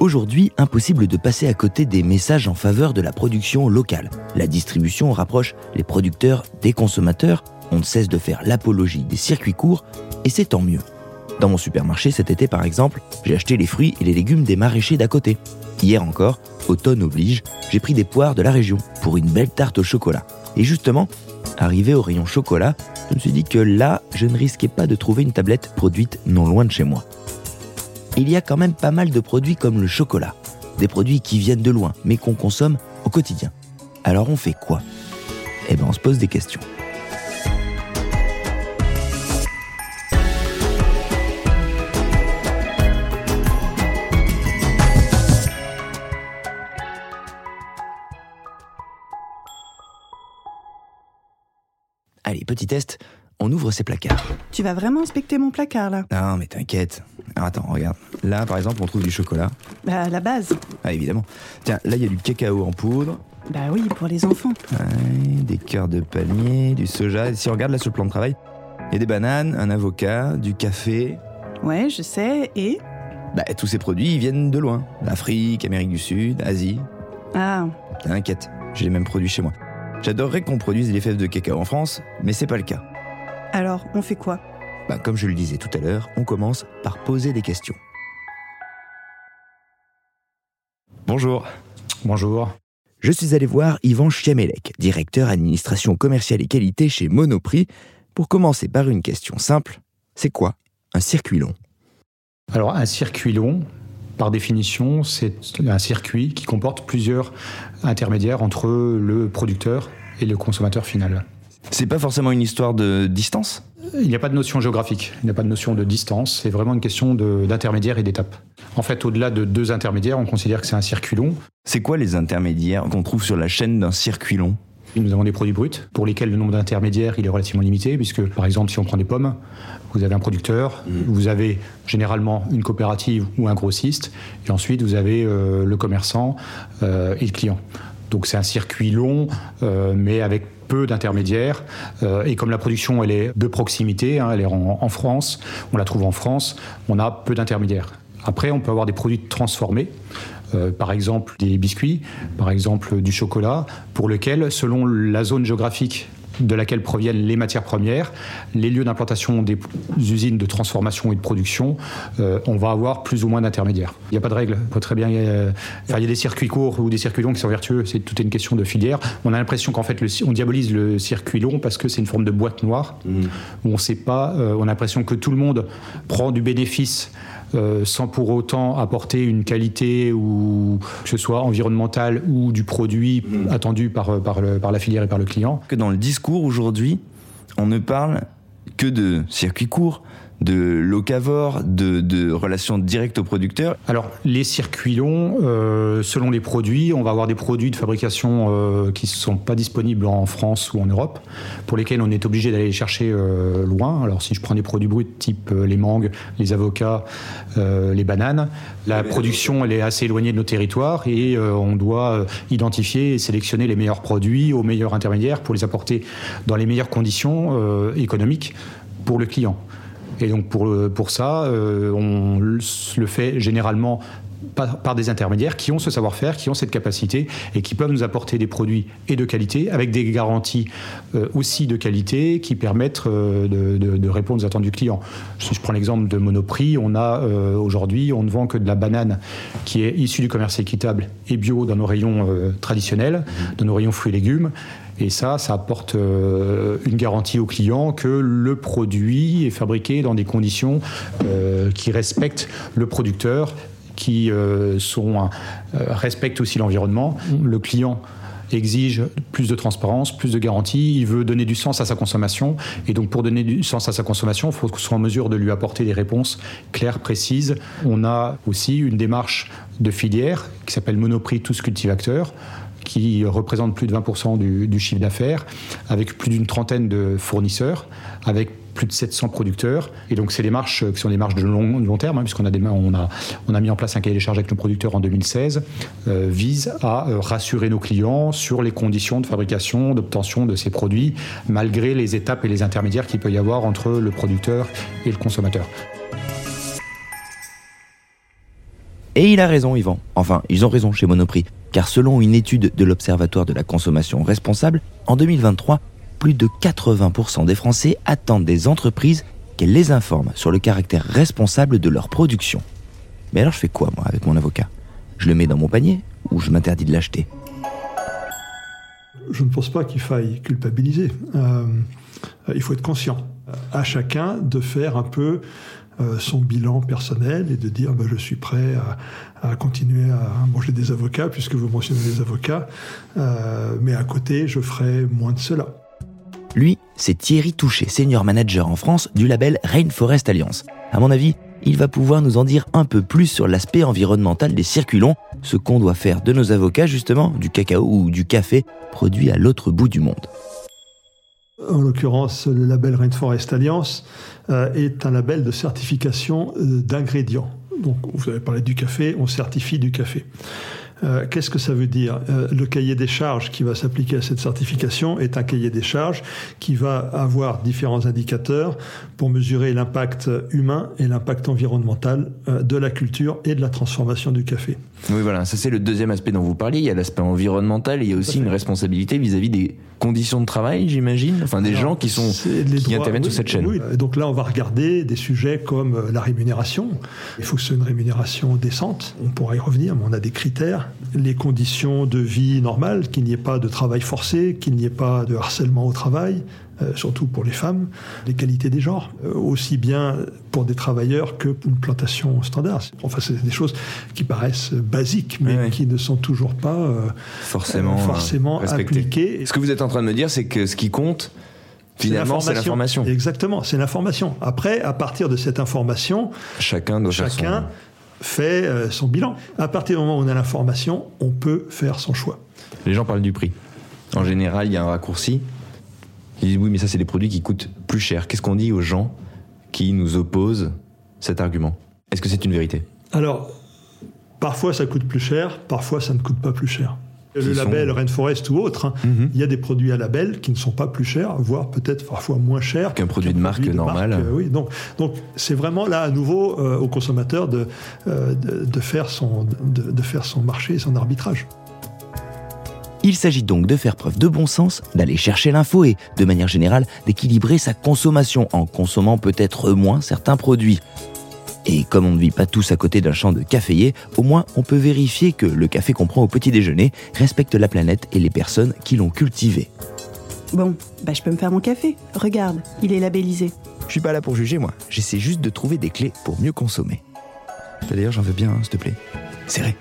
Aujourd'hui, impossible de passer à côté des messages en faveur de la production locale. La distribution rapproche les producteurs des consommateurs, on ne cesse de faire l'apologie des circuits courts, et c'est tant mieux. Dans mon supermarché cet été par exemple, j'ai acheté les fruits et les légumes des maraîchers d'à côté. Hier encore, automne oblige, j'ai pris des poires de la région pour une belle tarte au chocolat. Et justement, arrivé au rayon chocolat, je me suis dit que là, je ne risquais pas de trouver une tablette produite non loin de chez moi il y a quand même pas mal de produits comme le chocolat. Des produits qui viennent de loin, mais qu'on consomme au quotidien. Alors on fait quoi? Eh bien on se pose des questions. Allez, petit test, on ouvre ses placards. Tu vas vraiment inspecter mon placard là Non, mais t'inquiète. attends, regarde. Là, par exemple, on trouve du chocolat. Bah, la base. Ah, évidemment. Tiens, là, il y a du cacao en poudre. Bah oui, pour les enfants. Ouais, des cœurs de palmier, du soja. si on regarde là sur le plan de travail, il y a des bananes, un avocat, du café. Ouais, je sais. Et Bah, tous ces produits, ils viennent de loin. L'Afrique, Amérique du Sud, Asie. Ah. T'inquiète, j'ai les mêmes produits chez moi. J'adorerais qu'on produise des fèves de cacao en France, mais c'est pas le cas. Alors, on fait quoi? Bah, Comme je le disais tout à l'heure, on commence par poser des questions. Bonjour. Bonjour. Je suis allé voir Yvan Chiamelec, directeur administration commerciale et qualité chez Monoprix, pour commencer par une question simple. C'est quoi un circuit long? Alors un circuit long, par définition, c'est un circuit qui comporte plusieurs intermédiaires entre le producteur et le consommateur final. C'est pas forcément une histoire de distance? Il n'y a pas de notion géographique, il n'y a pas de notion de distance, c'est vraiment une question d'intermédiaire et d'étape. En fait, au-delà de deux intermédiaires, on considère que c'est un circuit long. C'est quoi les intermédiaires qu'on trouve sur la chaîne d'un circuit long nous avons des produits bruts pour lesquels le nombre d'intermédiaires il est relativement limité, puisque par exemple si on prend des pommes, vous avez un producteur, mmh. vous avez généralement une coopérative ou un grossiste, et ensuite vous avez euh, le commerçant euh, et le client. Donc c'est un circuit long, euh, mais avec peu d'intermédiaires. Euh, et comme la production, elle est de proximité, hein, elle est en, France, on la trouve en France, on a peu d'intermédiaires. Après, on peut avoir des produits transformés. Euh, par exemple des biscuits, par exemple du chocolat, pour lequel, selon la zone géographique de laquelle proviennent les matières premières, les lieux d'implantation des usines de transformation et de production, euh, on va avoir plus ou moins d'intermédiaires. Il n'y a pas de règle. On peut très bien, euh, il y a des circuits courts ou des circuits longs qui sont vertueux. C'est toute une question de filière. On a l'impression qu'en fait, on diabolise le circuit long parce que c'est une forme de boîte noire mmh. où on sait pas. Euh, on a l'impression que tout le monde prend du bénéfice euh, sans pour autant apporter une qualité ou que ce soit environnementale ou du produit mm. attendu par, par, par la filière et par le client. Que dans le discours aujourd'hui, on ne parle que de circuits courts, de locavore, de, de relations directes au producteur Alors, les circuits longs, euh, selon les produits, on va avoir des produits de fabrication euh, qui ne sont pas disponibles en France ou en Europe, pour lesquels on est obligé d'aller les chercher euh, loin. Alors, si je prends des produits bruts type les mangues, les avocats, les bananes, la production, elle est assez éloignée de nos territoires et on doit identifier et sélectionner les meilleurs produits aux meilleurs intermédiaires pour les apporter dans les meilleures conditions économiques pour le client. Et donc pour, pour ça, euh, on le fait généralement par, des intermédiaires qui ont ce savoir-faire, qui ont cette capacité et qui peuvent nous apporter des produits et de qualité avec des garanties euh, aussi de qualité qui permettent euh, de, répondre aux attentes du client. Si je prends l'exemple de Monoprix, on a aujourd'hui, on ne vend que de la banane qui est issue du commerce équitable et bio dans nos rayons traditionnels, dans nos rayons fruits et légumes. Et ça, ça apporte euh, une garantie au client que le produit est fabriqué dans des conditions euh, qui respectent le producteur, qui euh, sont, respectent aussi l'environnement. Le client exige plus de transparence, plus de garantie, il veut donner du sens à sa consommation, et donc pour donner du sens à sa consommation, il faut qu'on soit en mesure de lui apporter des réponses claires, précises. On a aussi une démarche de filière qui s'appelle Monoprix Tous Cultivateurs, qui représente plus de 20% du, chiffre d'affaires, avec plus d'une trentaine de fournisseurs, avec plus de 700 producteurs. Et donc, c'est des marches qui sont des marches de long, long terme, hein, puisqu'on a, on a, on a mis en place un cahier des charges avec nos producteurs en 2016, euh, vise à euh, rassurer nos clients sur les conditions de fabrication, d'obtention de ces produits, malgré les étapes et les intermédiaires qu'il peut y avoir entre le producteur et le consommateur. Et il a raison, Yvan. Enfin, ils ont raison chez Monoprix. Car selon une étude de l'Observatoire de la consommation responsable, en 2023, plus de 80% des Français attendent des entreprises qu'elles les informent sur le caractère responsable de leur production. Mais alors je fais quoi, moi, avec mon avocat? Je le mets dans mon panier ou je m'interdis de l'acheter? Je ne pense pas qu'il faille culpabiliser. Euh, il faut être conscient. À chacun de faire un peu euh, son bilan personnel et de dire bah, je suis prêt à, continuer à manger des avocats puisque vous mentionnez les avocats, euh, mais à côté je ferai moins de cela. Lui, c'est Thierry Touché, senior manager en France du label Rainforest Alliance. À mon avis, il va pouvoir nous en dire un peu plus sur l'aspect environnemental des circuits ce qu'on doit faire de nos avocats justement, du cacao ou du café produit à l'autre bout du monde. En l'occurrence, le label Rainforest Alliance euh, est un label de certification euh, d'ingrédients. Donc, vous avez parlé du café, on certifie du café. Euh, qu'est-ce que ça veut dire? Euh, Le cahier des charges qui va s'appliquer à cette certification est un cahier des charges qui va avoir différents indicateurs pour mesurer l'impact humain et l'impact environnemental euh, de la culture et de la transformation du café. Oui, voilà, ça c'est le deuxième aspect dont vous parliez. Il y a l'aspect environnemental et il y a aussi une responsabilité vis-à-vis des conditions de travail, j'imagine, enfin des gens qui sont qui interviennent sur cette chaîne. Oui. Donc là, on va regarder des sujets comme la rémunération. Il faut que ce soit une rémunération décente. On pourra y revenir, mais on a des critères les conditions de vie normales, qu'il n'y ait pas de travail forcé, qu'il n'y ait pas de harcèlement au travail, euh, surtout pour les femmes, les qualités des genres, euh, aussi bien pour des travailleurs que pour une plantation standard. Enfin, c'est des choses qui paraissent basiques, mais qui ne sont toujours pas euh, forcément, forcément appliquées. Ce que vous êtes en train de me dire, c'est que ce qui compte, Finalement, c'est l'information. Exactement, c'est l'information. Après, à partir de cette information, chacun doit chacun fait euh, son bilan. À partir du moment où on a l'information, on peut faire son choix. Les gens parlent du prix. En général, il y a un raccourci. Ils disent oui, mais ça, c'est des produits qui coûtent plus cher. Qu'est-ce qu'on dit aux gens qui nous opposent cet argument? Est-ce que c'est une vérité? Alors, parfois ça coûte plus cher, parfois ça ne coûte pas plus cher le label Rainforest ou autre, hein. mhm. il y a des produits à label qui ne sont pas plus chers, voire peut-être parfois moins chers qu'un produit de marque normal. Euh, oui, donc donc c'est vraiment là à nouveau euh, au consommateur de, euh, de, faire son de, faire son marché, son arbitrage. Il s'agit donc de faire preuve de bon sens, d'aller chercher l'info et, de manière générale, d'équilibrer sa consommation en consommant peut-être moins certains produits. Et comme on ne vit pas tous à côté d'un champ de caféiers, au moins on peut vérifier que le café qu'on prend au petit déjeuner respecte la planète et les personnes qui l'ont cultivé. Bon, bah je peux me faire mon café. Regarde, il est labellisé. Je suis pas là pour juger moi, j'essaie juste de trouver des clés pour mieux consommer. D'ailleurs j'en veux bien, hein, s'il te plaît. Serré.